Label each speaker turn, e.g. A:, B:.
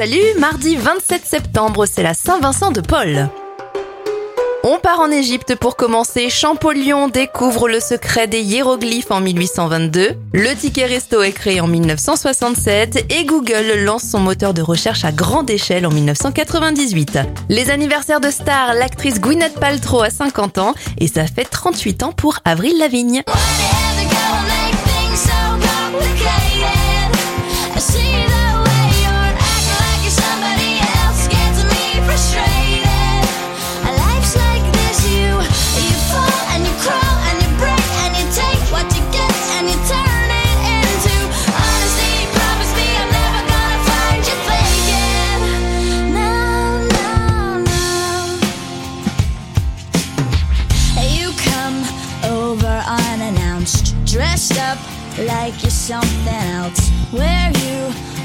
A: Salut, mardi 27 septembre, c'est la Saint-Vincent de Paul. On part en Égypte pour commencer. Champollion découvre le secret des hiéroglyphes en 1822. Le ticket resto est créé en 1967 et Google lance son moteur de recherche à grande échelle en 1998. Les anniversaires de stars, l'actrice Gwyneth Paltrow a 50 ans et ça fait 38 ans pour Avril Lavigne.
B: Dressed up like you're something else. Where you